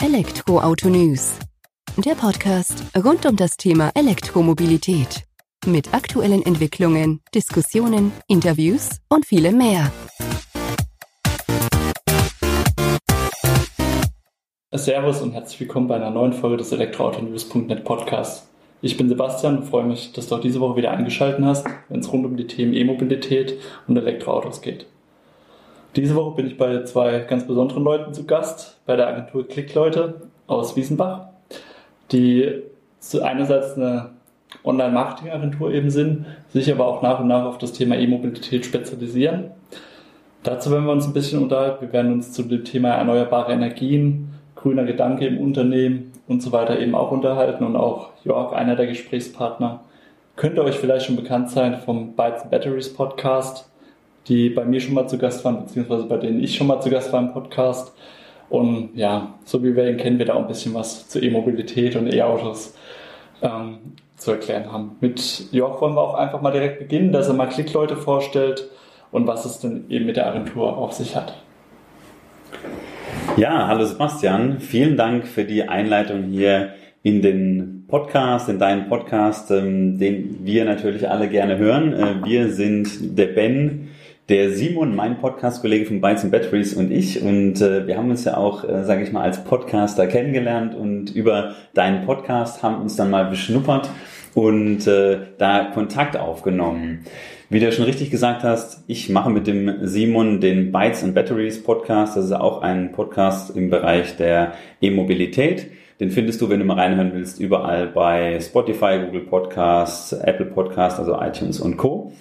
Elektroauto News. Der Podcast rund um das Thema Elektromobilität. Mit aktuellen Entwicklungen, Diskussionen, Interviews und vielem mehr. Servus und herzlich willkommen bei einer neuen Folge des Elektroautonews.net Podcasts. Ich bin Sebastian und freue mich, dass du auch diese Woche wieder eingeschaltet hast, wenn es rund um die Themen E-Mobilität und Elektroautos geht. Diese Woche bin ich bei zwei ganz besonderen Leuten zu Gast, bei der Agentur Klickleute aus Wiesenbach, die einerseits eine Online-Marketing-Agentur eben sind, sich aber auch nach und nach auf das Thema E-Mobilität spezialisieren. Dazu werden wir uns ein bisschen unterhalten. Wir werden uns zu dem Thema erneuerbare Energien, grüner Gedanke im Unternehmen und so weiter eben auch unterhalten und auch Jörg, einer der Gesprächspartner, könnte euch vielleicht schon bekannt sein vom Bytes Batteries Podcast die bei mir schon mal zu Gast waren, beziehungsweise bei denen ich schon mal zu Gast war im Podcast. Und ja, so wie wir ihn kennen, wird auch ein bisschen was zu E-Mobilität und E-Autos ähm, zu erklären haben. Mit Jörg wollen wir auch einfach mal direkt beginnen, dass er mal Klickleute vorstellt und was es denn eben mit der Agentur auf sich hat. Ja, hallo Sebastian, vielen Dank für die Einleitung hier in den Podcast, in deinen Podcast, ähm, den wir natürlich alle gerne hören. Äh, wir sind der Ben, der Simon, mein Podcast-Kollege von Bytes and Batteries und ich. Und äh, wir haben uns ja auch, äh, sage ich mal, als Podcaster kennengelernt und über deinen Podcast haben uns dann mal beschnuppert und äh, da Kontakt aufgenommen. Wie du schon richtig gesagt hast, ich mache mit dem Simon den Bytes and Batteries Podcast. Das ist auch ein Podcast im Bereich der E-Mobilität. Den findest du, wenn du mal reinhören willst, überall bei Spotify, Google Podcasts, Apple Podcasts, also iTunes und Co.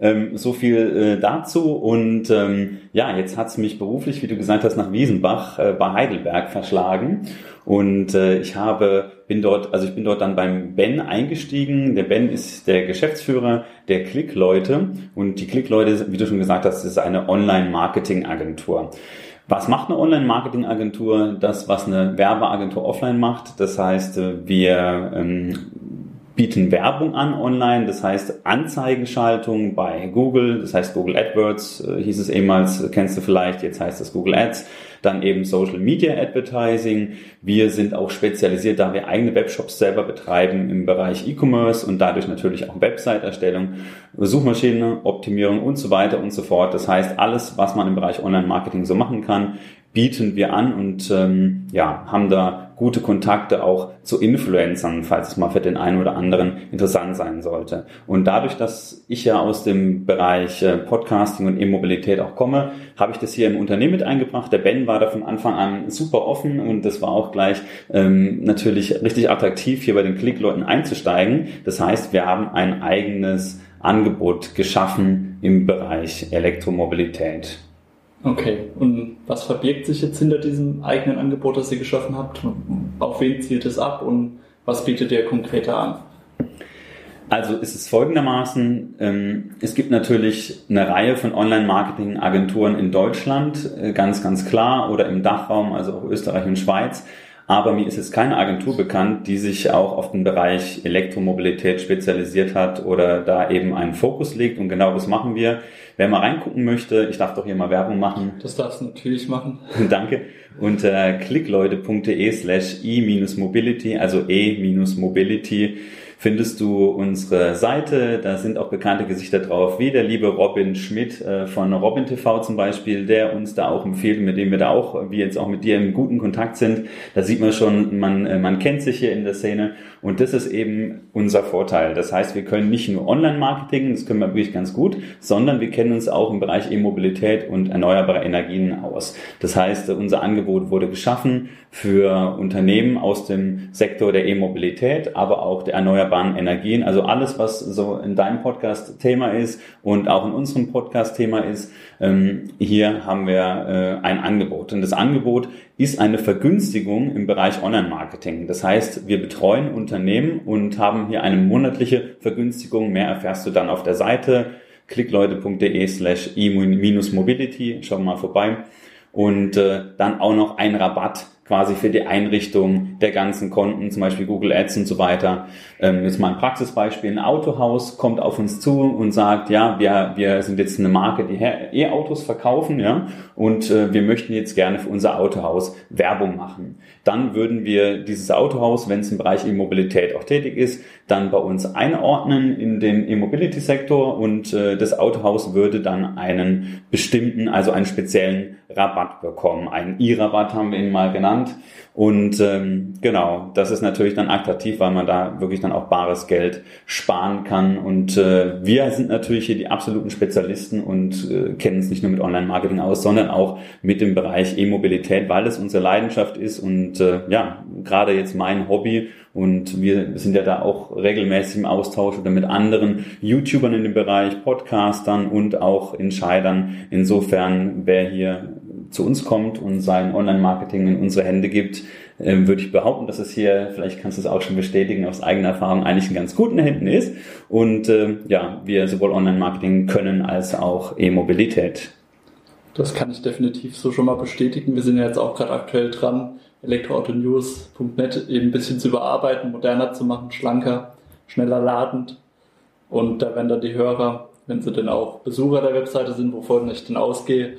Ähm, so viel äh, dazu. Und ähm, ja, jetzt hat's mich beruflich, wie du gesagt hast, nach Wiesenbach äh, bei Heidelberg verschlagen. Und äh, ich habe, bin dort, also ich bin dort dann beim Ben eingestiegen. Der Ben ist der Geschäftsführer der Klickleute. Und die Klickleute, wie du schon gesagt hast, ist eine Online-Marketing-Agentur. Was macht eine Online-Marketing-Agentur? Das, was eine Werbeagentur offline macht. Das heißt, äh, wir ähm, bieten Werbung an online, das heißt Anzeigenschaltung bei Google, das heißt Google AdWords äh, hieß es ehemals, kennst du vielleicht, jetzt heißt es Google Ads, dann eben Social Media Advertising. Wir sind auch spezialisiert, da wir eigene Webshops selber betreiben im Bereich E-Commerce und dadurch natürlich auch Website-Erstellung, Suchmaschine, Optimierung und so weiter und so fort. Das heißt, alles, was man im Bereich Online-Marketing so machen kann, bieten wir an und ähm, ja, haben da gute Kontakte auch zu Influencern, falls es mal für den einen oder anderen interessant sein sollte. Und dadurch, dass ich ja aus dem Bereich äh, Podcasting und E-Mobilität auch komme, habe ich das hier im Unternehmen mit eingebracht. Der Ben war da von Anfang an super offen und das war auch gleich ähm, natürlich richtig attraktiv, hier bei den Klickleuten einzusteigen. Das heißt, wir haben ein eigenes Angebot geschaffen im Bereich Elektromobilität. Okay, und was verbirgt sich jetzt hinter diesem eigenen Angebot, das ihr geschaffen habt? Auf wen zielt es ab und was bietet ihr konkreter an? Also ist es folgendermaßen, ähm, es gibt natürlich eine Reihe von Online-Marketing-Agenturen in Deutschland, äh, ganz, ganz klar, oder im Dachraum, also auch Österreich und Schweiz. Aber mir ist jetzt keine Agentur bekannt, die sich auch auf den Bereich Elektromobilität spezialisiert hat oder da eben einen Fokus legt. Und genau das machen wir. Wer mal reingucken möchte, ich darf doch hier mal Werbung machen. Das darfst du natürlich machen. Danke. Unter klickleute.de slash e-mobility, also e-mobility findest du unsere Seite. Da sind auch bekannte Gesichter drauf, wie der liebe Robin Schmidt äh, von Robin TV zum Beispiel, der uns da auch empfiehlt, mit dem wir da auch, wie jetzt auch mit dir im guten Kontakt sind. Da sieht man schon, man, äh, man kennt sich hier in der Szene und das ist eben unser Vorteil. Das heißt, wir können nicht nur Online-Marketing, das können wir wirklich ganz gut, sondern wir kennen uns auch im Bereich E-Mobilität und erneuerbare Energien aus. Das heißt, unser Angebot wurde geschaffen für Unternehmen aus dem Sektor der E-Mobilität, aber auch der erneuerbaren erneuerbaren Energien. Also alles, was so in deinem Podcast Thema ist und auch in unserem Podcast Thema ist, ähm, hier haben wir äh, ein Angebot. Und das Angebot ist eine Vergünstigung im Bereich Online-Marketing. Das heißt, wir betreuen Unternehmen und haben hier eine monatliche Vergünstigung. Mehr erfährst du dann auf der Seite klickleute.de slash e-mobility. Schau mal vorbei und äh, dann auch noch ein Rabatt quasi für die Einrichtung der ganzen Konten, zum Beispiel Google Ads und so weiter. Ähm, jetzt mal ein Praxisbeispiel. Ein Autohaus kommt auf uns zu und sagt, ja, wir, wir sind jetzt eine Marke, die E-Autos verkaufen, ja, und äh, wir möchten jetzt gerne für unser Autohaus Werbung machen. Dann würden wir dieses Autohaus, wenn es im Bereich E-Mobilität auch tätig ist, dann bei uns einordnen in den E-Mobility-Sektor und äh, das Autohaus würde dann einen bestimmten, also einen speziellen Rabatt bekommen. Einen E-Rabatt haben wir ihn mal genannt. Und ähm, genau, das ist natürlich dann attraktiv, weil man da wirklich dann auch bares Geld sparen kann. Und äh, wir sind natürlich hier die absoluten Spezialisten und äh, kennen uns nicht nur mit Online-Marketing aus, sondern auch mit dem Bereich E-Mobilität, weil es unsere Leidenschaft ist und äh, ja, gerade jetzt mein Hobby. Und wir sind ja da auch regelmäßig im Austausch oder mit anderen YouTubern in dem Bereich, Podcastern und auch Entscheidern. Insofern, wer hier zu uns kommt und sein Online-Marketing in unsere Hände gibt, äh, würde ich behaupten, dass es hier, vielleicht kannst du es auch schon bestätigen, aus eigener Erfahrung eigentlich in ganz guten Händen ist. Und äh, ja, wir sowohl Online-Marketing können als auch E-Mobilität. Das kann ich definitiv so schon mal bestätigen. Wir sind ja jetzt auch gerade aktuell dran, elektroautonews.net eben ein bisschen zu überarbeiten, moderner zu machen, schlanker, schneller ladend. Und da werden dann die Hörer, wenn sie denn auch Besucher der Webseite sind, wovon ich denn ausgehe,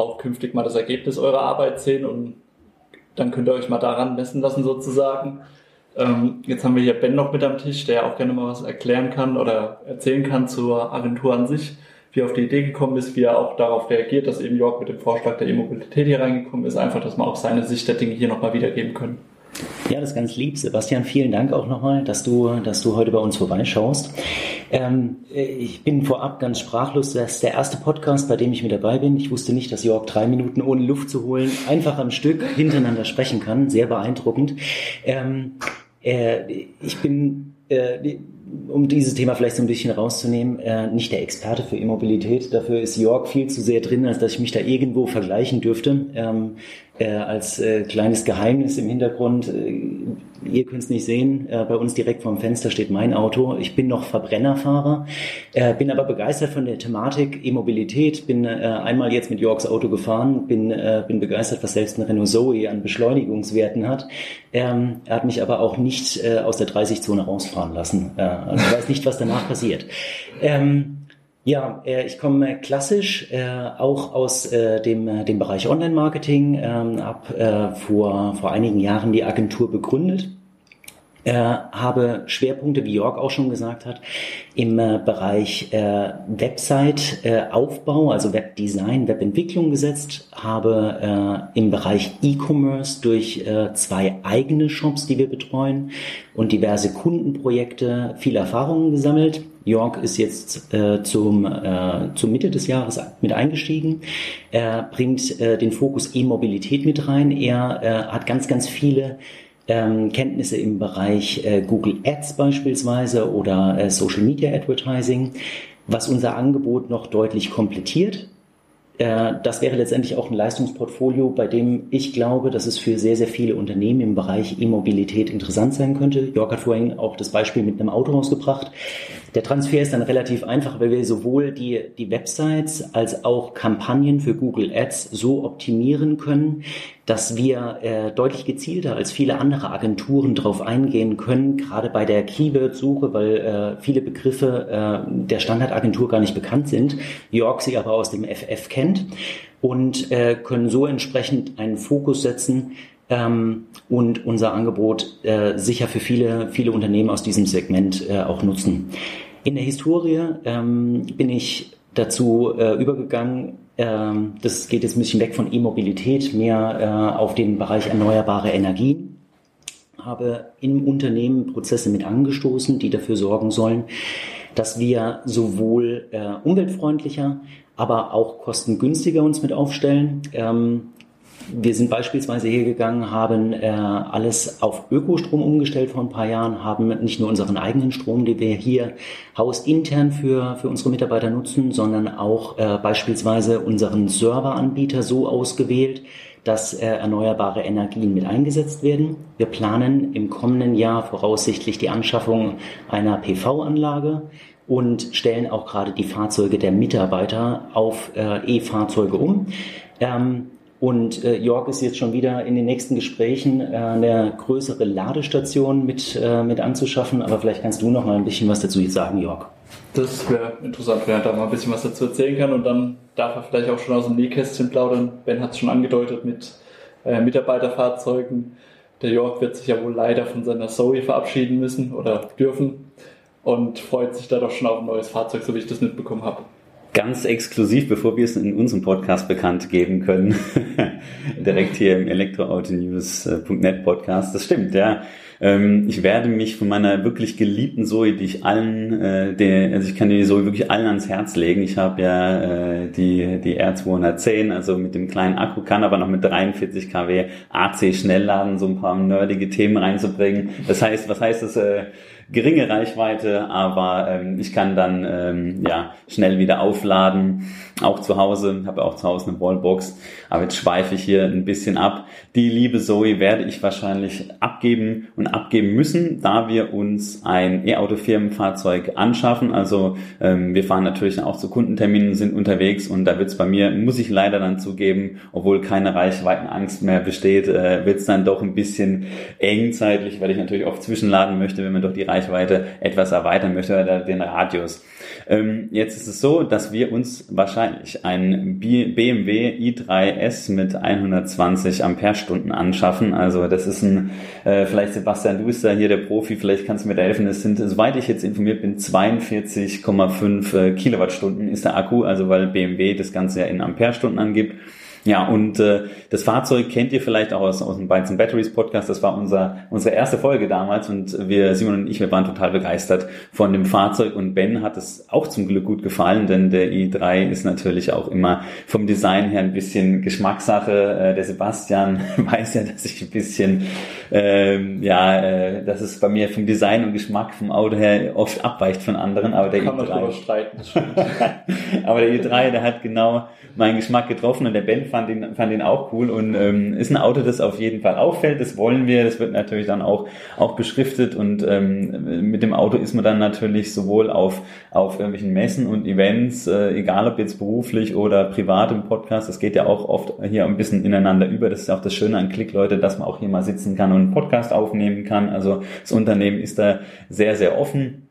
auch künftig mal das Ergebnis eurer Arbeit sehen und dann könnt ihr euch mal daran messen lassen sozusagen. Ähm, jetzt haben wir hier Ben noch mit am Tisch, der auch gerne mal was erklären kann oder erzählen kann zur Agentur an sich, wie er auf die Idee gekommen ist, wie er auch darauf reagiert, dass eben Jörg mit dem Vorschlag der E-Mobilität hier reingekommen ist, einfach, dass wir auch seine Sicht der Dinge hier nochmal wiedergeben können. Ja, das ist ganz lieb. Sebastian, vielen Dank auch nochmal, dass du, dass du heute bei uns vorbeischaust. Ähm, ich bin vorab ganz sprachlos. Das ist der erste Podcast, bei dem ich mit dabei bin. Ich wusste nicht, dass Jörg drei Minuten ohne Luft zu holen einfach am Stück hintereinander sprechen kann. Sehr beeindruckend. Ähm, äh, ich bin äh, um dieses Thema vielleicht so ein bisschen rauszunehmen, äh, nicht der Experte für E-Mobilität. Dafür ist Jörg viel zu sehr drin, als dass ich mich da irgendwo vergleichen dürfte. Ähm, äh, als äh, kleines Geheimnis im Hintergrund, äh, ihr könnt es nicht sehen, äh, bei uns direkt vorm Fenster steht mein Auto. Ich bin noch Verbrennerfahrer, äh, bin aber begeistert von der Thematik E-Mobilität, bin äh, einmal jetzt mit Jörgs Auto gefahren, bin, bin begeistert, was selbst ein Renault Zoe an Beschleunigungswerten hat. Ähm, er hat mich aber auch nicht aus der 30-Zone rausfahren lassen. Also ich weiß nicht, was danach passiert. Ähm, ja, äh, ich komme klassisch äh, auch aus äh, dem, dem Bereich Online-Marketing, ähm, äh, vor, vor einigen Jahren die Agentur begründet, äh, habe Schwerpunkte, wie Jörg auch schon gesagt hat, im äh, Bereich äh, Website-Aufbau, äh, also Webdesign, Webentwicklung gesetzt, habe äh, im Bereich E-Commerce durch äh, zwei eigene Shops, die wir betreuen und diverse Kundenprojekte viel Erfahrungen gesammelt York ist jetzt äh, zum, äh, zur Mitte des Jahres mit eingestiegen. Er bringt äh, den Fokus E-Mobilität mit rein. Er äh, hat ganz, ganz viele ähm, Kenntnisse im Bereich äh, Google Ads beispielsweise oder äh, Social Media Advertising, was unser Angebot noch deutlich komplettiert. Äh, das wäre letztendlich auch ein Leistungsportfolio, bei dem ich glaube, dass es für sehr, sehr viele Unternehmen im Bereich E-Mobilität interessant sein könnte. Jörg hat vorhin auch das Beispiel mit einem Auto rausgebracht. Der Transfer ist dann relativ einfach, weil wir sowohl die, die Websites als auch Kampagnen für Google Ads so optimieren können, dass wir äh, deutlich gezielter als viele andere Agenturen darauf eingehen können, gerade bei der Keyword-Suche, weil äh, viele Begriffe äh, der Standardagentur gar nicht bekannt sind, York sie aber aus dem FF kennt und äh, können so entsprechend einen Fokus setzen, ähm, und unser Angebot äh, sicher für viele, viele Unternehmen aus diesem Segment äh, auch nutzen. In der Historie ähm, bin ich dazu äh, übergegangen, ähm, das geht jetzt ein bisschen weg von E-Mobilität, mehr äh, auf den Bereich erneuerbare Energien habe im Unternehmen Prozesse mit angestoßen, die dafür sorgen sollen, dass wir sowohl äh, umweltfreundlicher, aber auch kostengünstiger uns mit aufstellen. Ähm, wir sind beispielsweise hier gegangen, haben äh, alles auf Ökostrom umgestellt vor ein paar Jahren, haben nicht nur unseren eigenen Strom, den wir hier hausintern für, für unsere Mitarbeiter nutzen, sondern auch äh, beispielsweise unseren Serveranbieter so ausgewählt, dass äh, erneuerbare Energien mit eingesetzt werden. Wir planen im kommenden Jahr voraussichtlich die Anschaffung einer PV-Anlage und stellen auch gerade die Fahrzeuge der Mitarbeiter auf äh, E-Fahrzeuge um. Ähm, Und äh, York ist jetzt schon wieder in den nächsten Gesprächen, äh, eine größere Ladestation mit, äh, mit anzuschaffen. Aber vielleicht kannst du noch mal ein bisschen was dazu sagen, York. Das wäre interessant, wenn er da mal ein bisschen was dazu erzählen kann. Und dann darf er vielleicht auch schon aus dem Nähkästchen plaudern. Ben hat es schon angedeutet mit äh, Mitarbeiterfahrzeugen. Der York wird sich ja wohl leider von seiner Zoe verabschieden müssen oder dürfen und freut sich da doch schon auf ein neues Fahrzeug, so wie ich das mitbekommen habe ganz exklusiv, bevor wir es in unserem Podcast bekannt geben können, direkt hier im elektroautonews.net Podcast. Das stimmt, ja. Ähm, ich werde mich von meiner wirklich geliebten Zoe, die ich allen, äh, also ich kann die Zoe wirklich allen ans Herz legen. Ich habe ja äh, die, die R210, also mit dem kleinen Akku, kann aber noch mit 43 kW AC Schnellladen so ein paar nerdige Themen reinzubringen. Das heißt, was heißt das? Geringe Reichweite, aber ähm, ich kann dann ähm, ja schnell wieder aufladen, auch zu Hause, habe auch zu Hause eine Wallbox, aber jetzt schweife ich hier ein bisschen ab. Die liebe Zoe werde ich wahrscheinlich abgeben und abgeben müssen, da wir uns ein E-Auto-Firmenfahrzeug anschaffen. Also ähm, wir fahren natürlich auch zu Kundenterminen, sind unterwegs und da wird es bei mir, muss ich leider dann zugeben, obwohl keine Reichweitenangst mehr besteht, äh, wird es dann doch ein bisschen eng zeitlich, weil ich natürlich auch zwischenladen möchte, wenn man doch die Reichweite etwas erweitern möchte oder den Radius. Ähm, jetzt ist es so, dass wir uns wahrscheinlich ein BMW i3S mit 120 Ampere-Stunden anschaffen. Also das ist ein, äh, vielleicht Sebastian, du bist da hier der Profi, vielleicht kannst du mir da helfen. Es sind, soweit ich jetzt informiert bin, 42,5 äh, Kilowattstunden ist der Akku, also weil BMW das Ganze ja in Ampere-Stunden angibt. Ja, und äh, das Fahrzeug kennt ihr vielleicht auch aus, aus dem Bytes Batteries Podcast. Das war unser, unsere erste Folge damals und wir, Simon und ich, wir waren total begeistert von dem Fahrzeug und Ben hat es auch zum Glück gut gefallen, denn der i3 ist natürlich auch immer vom Design her ein bisschen Geschmackssache. Äh, der Sebastian weiß ja, dass ich ein bisschen, ähm, ja, äh, dass es bei mir vom Design und Geschmack vom Auto her oft abweicht von anderen, aber der Kann i3. Man streiten, aber der i3, der hat genau meinen Geschmack getroffen und der Ben fand ihn, fand ihn auch cool und ähm, ist ein Auto, das auf jeden Fall auffällt. Das wollen wir. Das wird natürlich dann auch, auch beschriftet und ähm, mit dem Auto ist man dann natürlich sowohl auf, auf irgendwelchen Messen und Events, äh, egal ob jetzt beruflich oder privat im Podcast, das geht ja auch oft hier ein bisschen ineinander über. Das ist auch das Schöne an Klick, Leute, dass man auch hier mal sitzen kann und einen Podcast aufnehmen kann. Also das Unternehmen ist da sehr, sehr offen.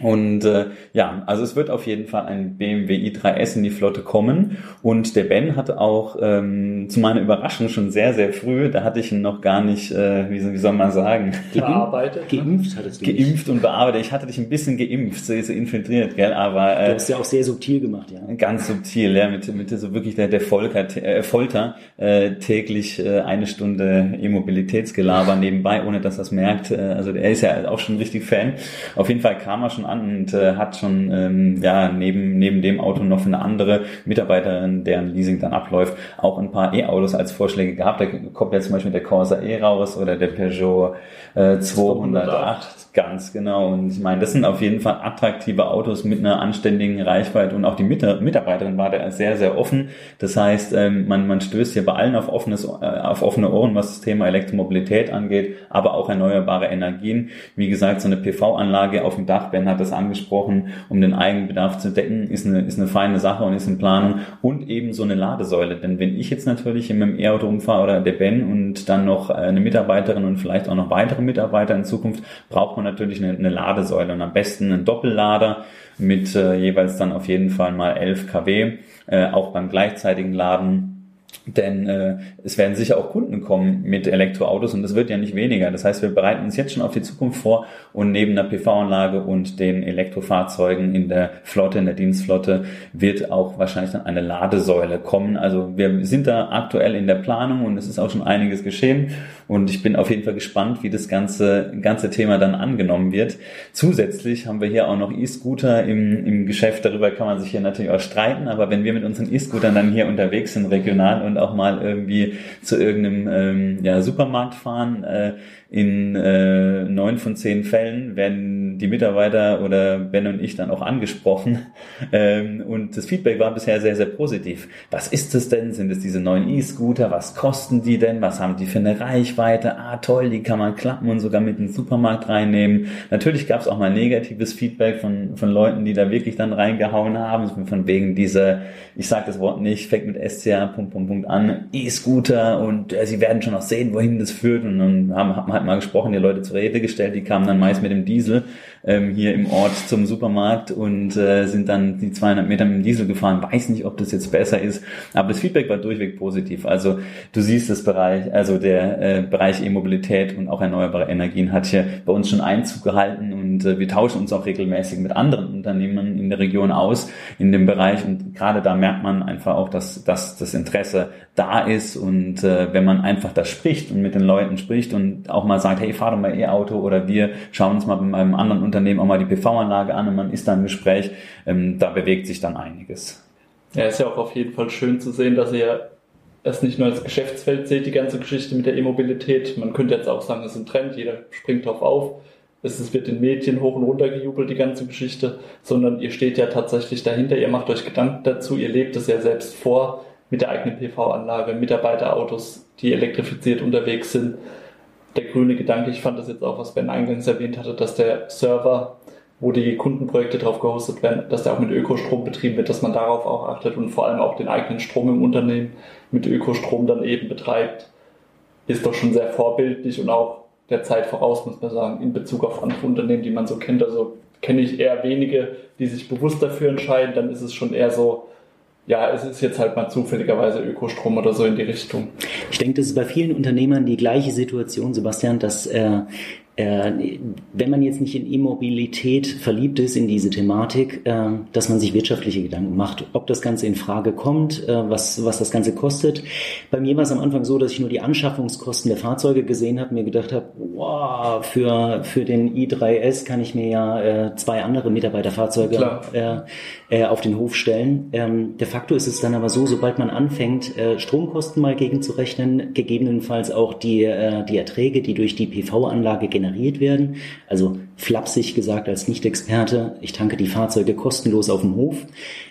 Und äh, ja, also es wird auf jeden Fall ein BMW i3S in die Flotte kommen. Und der Ben hat auch ähm, zu meiner Überraschung schon sehr, sehr früh, da hatte ich ihn noch gar nicht, äh, wie, wie soll man sagen, bearbeitet. Ne? Geimpft hattest du Geimpft und bearbeitet. Ich hatte dich ein bisschen geimpft, so, so infiltriert, gell? Aber äh, du hast ja auch sehr subtil gemacht, ja. Ganz subtil, ja, mit, mit so wirklich der, der Folter, äh, Folter äh, täglich äh, eine Stunde E-Mobilitätsgelaber nebenbei, ohne dass er es merkt. Äh, also er ist ja auch schon richtig Fan. Auf jeden Fall kam er schon schon an und äh, hat schon ähm, ja neben neben dem Auto noch eine andere Mitarbeiterin, deren Leasing dann abläuft, auch ein paar E-Autos als Vorschläge gehabt. Da kommt jetzt zum Beispiel der Corsa E raus oder der Peugeot äh, 208. Ganz genau. Und ich meine, das sind auf jeden Fall attraktive Autos mit einer anständigen Reichweite und auch die Mitarbeiterin war da sehr, sehr offen. Das heißt, ähm, man, man stößt hier bei allen auf, offenes, äh, auf offene Ohren, was das Thema Elektromobilität angeht, aber auch erneuerbare Energien. Wie gesagt, so eine PV-Anlage auf dem Dach, Hat das angesprochen, um den Eigenbedarf zu decken, ist eine, ist eine feine Sache und ist in Planung. Und eben so eine Ladesäule. Denn wenn ich jetzt natürlich in meinem E-Auto umfahre oder der Ben und dann noch eine Mitarbeiterin und vielleicht auch noch weitere Mitarbeiter in Zukunft, braucht man natürlich eine, eine Ladesäule und am besten einen Doppellader mit äh, jeweils dann auf jeden Fall mal 11 kW, äh, auch beim gleichzeitigen Laden denn äh, es werden sicher auch Kunden kommen mit Elektroautos und es wird ja nicht weniger. Das heißt, wir bereiten uns jetzt schon auf die Zukunft vor und neben der PV-Anlage und den Elektrofahrzeugen in der Flotte, in der Dienstflotte, wird auch wahrscheinlich dann eine Ladesäule kommen. Also wir sind da aktuell in der Planung und es ist auch schon einiges geschehen und ich bin auf jeden Fall gespannt, wie das ganze, ganze Thema dann angenommen wird. Zusätzlich haben wir hier auch noch E-Scooter im, im Geschäft. Darüber kann man sich hier natürlich auch streiten, aber wenn wir mit unseren E-Scootern dann hier unterwegs sind, regional und auch mal irgendwie zu irgendeinem ähm, ja, Supermarkt fahren, äh, in äh, neun von zehn Fällen werden die Mitarbeiter oder Ben und ich dann auch angesprochen. Ähm, und das Feedback war bisher sehr, sehr positiv. Was ist es denn? Sind es diese neuen E-Scooter? Was kosten die denn? Was haben die für eine Reichweite? Ah, toll, die kann man klappen und sogar mit in den Supermarkt reinnehmen. Natürlich gab es auch mal negatives Feedback von, von Leuten, die da wirklich dann reingehauen haben. Von wegen dieser, ich sage das Wort nicht, fängt mit SCA, Punkt, Punkt, Punkt an, E-Scooter und äh, sie werden schon noch sehen, wohin das führt. Und dann haben, haben halt mal gesprochen, die Leute zur Rede gestellt, die kamen dann meist mit dem Diesel ähm, hier im Ort zum Supermarkt und äh, sind dann die 200 Meter mit dem Diesel gefahren. Weiß nicht, ob das jetzt besser ist, aber das Feedback war durchweg positiv. Also du siehst das Bereich, also der äh, Bereich E-Mobilität und auch erneuerbare Energien hat hier bei uns schon Einzug gehalten und äh, wir tauschen uns auch regelmäßig mit anderen Unternehmen in der Region aus in dem Bereich und gerade da merkt man einfach auch, dass, dass das Interesse da ist und äh, wenn man einfach da spricht und mit den Leuten spricht und auch mal sagt, hey, fahr doch mal E-Auto oder wir schauen uns mal bei einem anderen Unternehmen auch mal die PV-Anlage an und man ist da im Gespräch, ähm, da bewegt sich dann einiges. Ja, ist ja auch auf jeden Fall schön zu sehen, dass ihr es nicht nur als Geschäftsfeld seht, die ganze Geschichte mit der E-Mobilität. Man könnte jetzt auch sagen, es ist ein Trend, jeder springt drauf auf. Es wird in Medien hoch und runter gejubelt, die ganze Geschichte, sondern ihr steht ja tatsächlich dahinter, ihr macht euch Gedanken dazu, ihr lebt es ja selbst vor mit der eigenen PV-Anlage, Mitarbeiterautos, die elektrifiziert unterwegs sind. Der grüne Gedanke, ich fand das jetzt auch, was Ben eingangs erwähnt hatte, dass der Server, wo die Kundenprojekte drauf gehostet werden, dass der auch mit Ökostrom betrieben wird, dass man darauf auch achtet und vor allem auch den eigenen Strom im Unternehmen mit Ökostrom dann eben betreibt, ist doch schon sehr vorbildlich und auch der Zeit voraus, muss man sagen, in Bezug auf andere Unternehmen, die man so kennt. Also kenne ich eher wenige, die sich bewusst dafür entscheiden, dann ist es schon eher so, ja, es ist jetzt halt mal zufälligerweise Ökostrom oder so in die Richtung. Ich denke, das ist bei vielen Unternehmern die gleiche Situation, Sebastian, dass äh, wenn man jetzt nicht in E-Mobilität verliebt ist, in diese Thematik, äh, dass man sich wirtschaftliche Gedanken macht, ob das Ganze in Frage kommt, äh, was, was das Ganze kostet. Bei mir war es am Anfang so, dass ich nur die Anschaffungskosten der Fahrzeuge gesehen habe, mir gedacht habe, wow, für, für den i3S kann ich mir ja zwei andere Mitarbeiterfahrzeuge äh, auf den Hof stellen. Ähm, de facto ist es dann aber so, sobald man anfängt, Stromkosten mal gegenzurechnen, gegebenenfalls auch die, die Erträge, die durch die PV-Anlage generiert generiert werden. Also flapsig gesagt als Nicht-Experte, ich tanke die Fahrzeuge kostenlos auf dem Hof.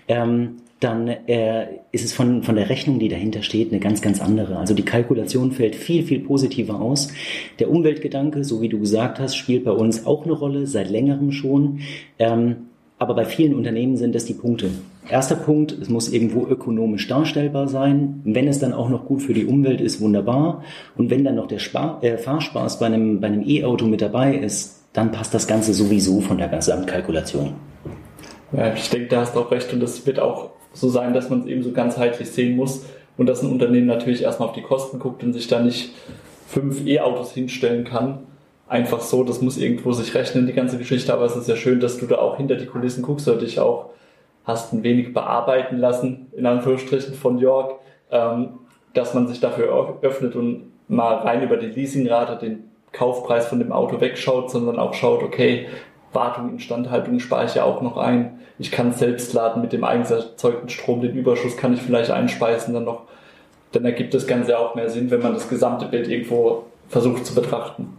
Ähm, dann äh, ist es von, von der Rechnung, die dahinter steht, eine ganz, ganz andere. Also die Kalkulation fällt viel, viel positiver aus. Der Umweltgedanke, so wie du gesagt hast, spielt bei uns auch eine Rolle, seit längerem schon. Ähm, aber bei vielen Unternehmen sind das die Punkte. Erster Punkt, es muss irgendwo ökonomisch darstellbar sein. Wenn es dann auch noch gut für die Umwelt ist, wunderbar. Und wenn dann noch der Spar äh, Fahrspaß bei einem bei einem E-Auto mit dabei ist, dann passt das Ganze sowieso von der Gesamtkalkulation. Ja, ich denke, da hast du auch recht. Und das wird auch so sein, dass man es eben so ganzheitlich sehen muss. Und dass ein Unternehmen natürlich erstmal auf die Kosten guckt und sich da nicht fünf E-Autos hinstellen kann, einfach so, das muss irgendwo sich rechnen, die ganze Geschichte, aber es ist ja schön, dass du da auch hinter die Kulissen guckst und dich auch hast ein wenig bearbeiten lassen, in Anführungsstrichen von York, ähm, dass man sich dafür öffnet und mal rein über die Leasingrate, den Kaufpreis von dem Auto wegschaut, sondern auch schaut, okay, Wartung, Instandhaltung spare ich ja auch noch ein. Ich kann selbst laden mit dem eigens erzeugten Strom, den Überschuss kann ich vielleicht einspeisen dann noch. Dann ergibt das Ganze auch mehr Sinn, wenn man das gesamte Bild irgendwo versucht zu betrachten.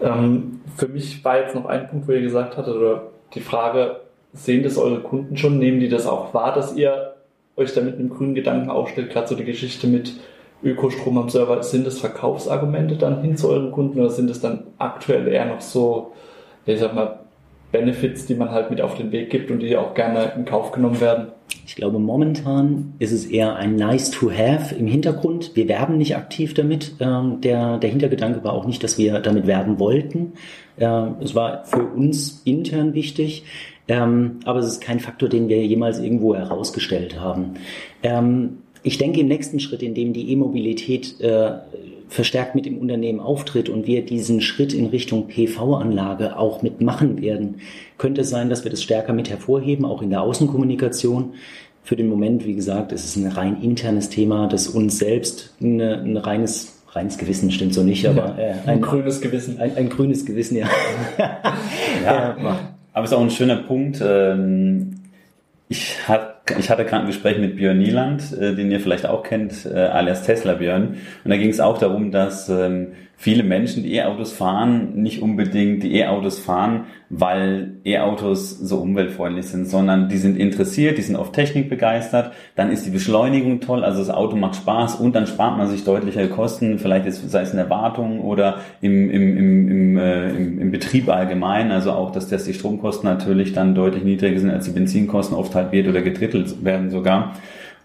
Ähm, für mich war jetzt noch ein Punkt, wo ihr gesagt hattet, oder die Frage, sehen das eure Kunden schon? Nehmen die das auch wahr, dass ihr euch da mit einem grünen Gedanken aufstellt? Gerade so die Geschichte mit Ökostrom am Server, sind das Verkaufsargumente dann hin zu euren Kunden oder sind es dann aktuell eher noch so, ich sag mal, Benefits, die man halt mit auf den Weg gibt und die auch gerne in Kauf genommen werden? Ich glaube, momentan ist es eher ein Nice to Have im Hintergrund. Wir werben nicht aktiv damit. Ähm, der, der Hintergedanke war auch nicht, dass wir damit werben wollten. Ähm, es war für uns intern wichtig, ähm, aber es ist kein Faktor, den wir jemals irgendwo herausgestellt haben. Ich denke, im nächsten Schritt, in dem die E-Mobilität äh, verstärkt mit dem Unternehmen auftritt und wir diesen Schritt in Richtung PV-Anlage auch mitmachen werden, könnte es sein, dass wir das stärker mit hervorheben, auch in der Außenkommunikation. Für den Moment, wie gesagt, ist es ein rein internes Thema, das uns selbst eine, ein reines reines Gewissen stimmt so nicht, aber äh, ein, ein, grünes Gewissen. Ein, ein grünes Gewissen, ja. ja, aber es ist auch ein schöner Punkt. Ähm, ich, hab, ich hatte gerade ein Gespräch mit Björn Nieland, äh, den ihr vielleicht auch kennt, äh, alias Tesla Björn. Und da ging es auch darum, dass ähm, viele Menschen, die E-Autos fahren, nicht unbedingt die E-Autos fahren, weil E-Autos so umweltfreundlich sind, sondern die sind interessiert, die sind auf Technik begeistert, dann ist die Beschleunigung toll, also das Auto macht Spaß und dann spart man sich deutliche Kosten, vielleicht ist, sei es in der Wartung oder im, im, im, im, äh, im, im Betrieb allgemein, also auch, dass, dass die Stromkosten natürlich dann deutlich niedriger sind als die Benzinkosten, oft halbiert oder gedrittelt werden sogar.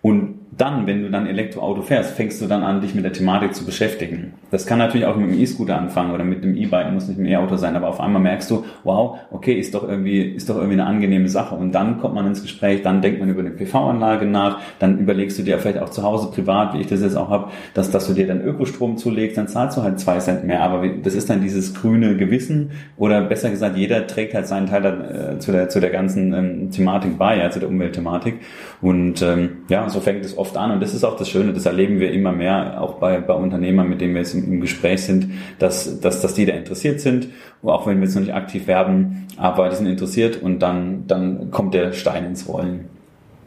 Und dann, wenn du dann Elektroauto fährst, fängst du dann an, dich mit der Thematik zu beschäftigen. Das kann natürlich auch mit dem E-Scooter anfangen oder mit dem E-Bike, muss nicht ein E-Auto sein, aber auf einmal merkst du, wow, okay, ist doch irgendwie, ist doch irgendwie eine angenehme Sache. Und dann kommt man ins Gespräch, dann denkt man über eine PV-Anlage nach, dann überlegst du dir vielleicht auch zu Hause privat, wie ich das jetzt auch habe, dass, dass du dir dann Ökostrom zulegst, dann zahlst du halt zwei Cent mehr. Aber das ist dann dieses grüne Gewissen oder besser gesagt, jeder trägt halt seinen Teil dann, äh, zu, der, zu der ganzen ähm, Thematik bei, ja, zu der Umweltthematik. Und ähm, ja, so fängt es oft an und das ist auch das Schöne, das erleben wir immer mehr, auch bei, bei Unternehmern, mit denen wir jetzt im, im Gespräch sind, dass, dass, dass die da interessiert sind, auch wenn wir jetzt noch nicht aktiv werben, aber die sind interessiert und dann, dann kommt der Stein ins Rollen.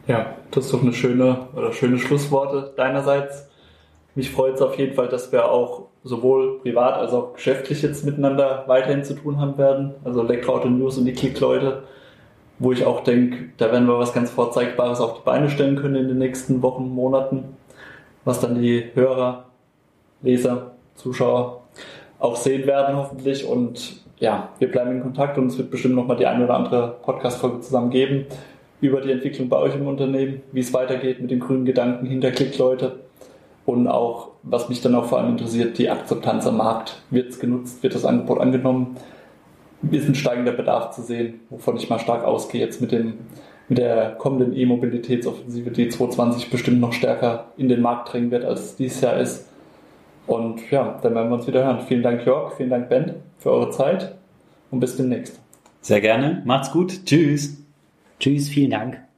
Ja, das ist doch eine schöne oder schöne Schlussworte deinerseits. Mich freut es auf jeden Fall, dass wir auch sowohl privat als auch geschäftlich jetzt miteinander weiterhin zu tun haben werden. Also Elektroauto News und die Klick-Leute wo ich auch denke, da werden wir was ganz Vorzeigbares auf die Beine stellen können in den nächsten Wochen, Monaten, was dann die Hörer, Leser, Zuschauer auch sehen werden hoffentlich. Und ja, wir bleiben in Kontakt und es wird bestimmt nochmal die eine oder andere Podcast-Folge zusammen geben über die Entwicklung bei euch im Unternehmen, wie es weitergeht mit den grünen Gedanken hinter Klickleute und auch, was mich dann auch vor allem interessiert, die Akzeptanz am Markt. Wird es genutzt, wird das Angebot angenommen? Ist ein steigender Bedarf zu sehen, wovon ich mal stark ausgehe jetzt mit dem mit der kommenden E-Mobilitätsoffensive, die 2020 bestimmt noch stärker in den Markt drängen wird, als es dieses Jahr ist. Und ja, dann werden wir uns wieder hören. Vielen Dank, Jörg, vielen Dank, Ben, für eure Zeit und bis demnächst. Sehr gerne. Macht's gut. Tschüss. Tschüss, vielen Dank.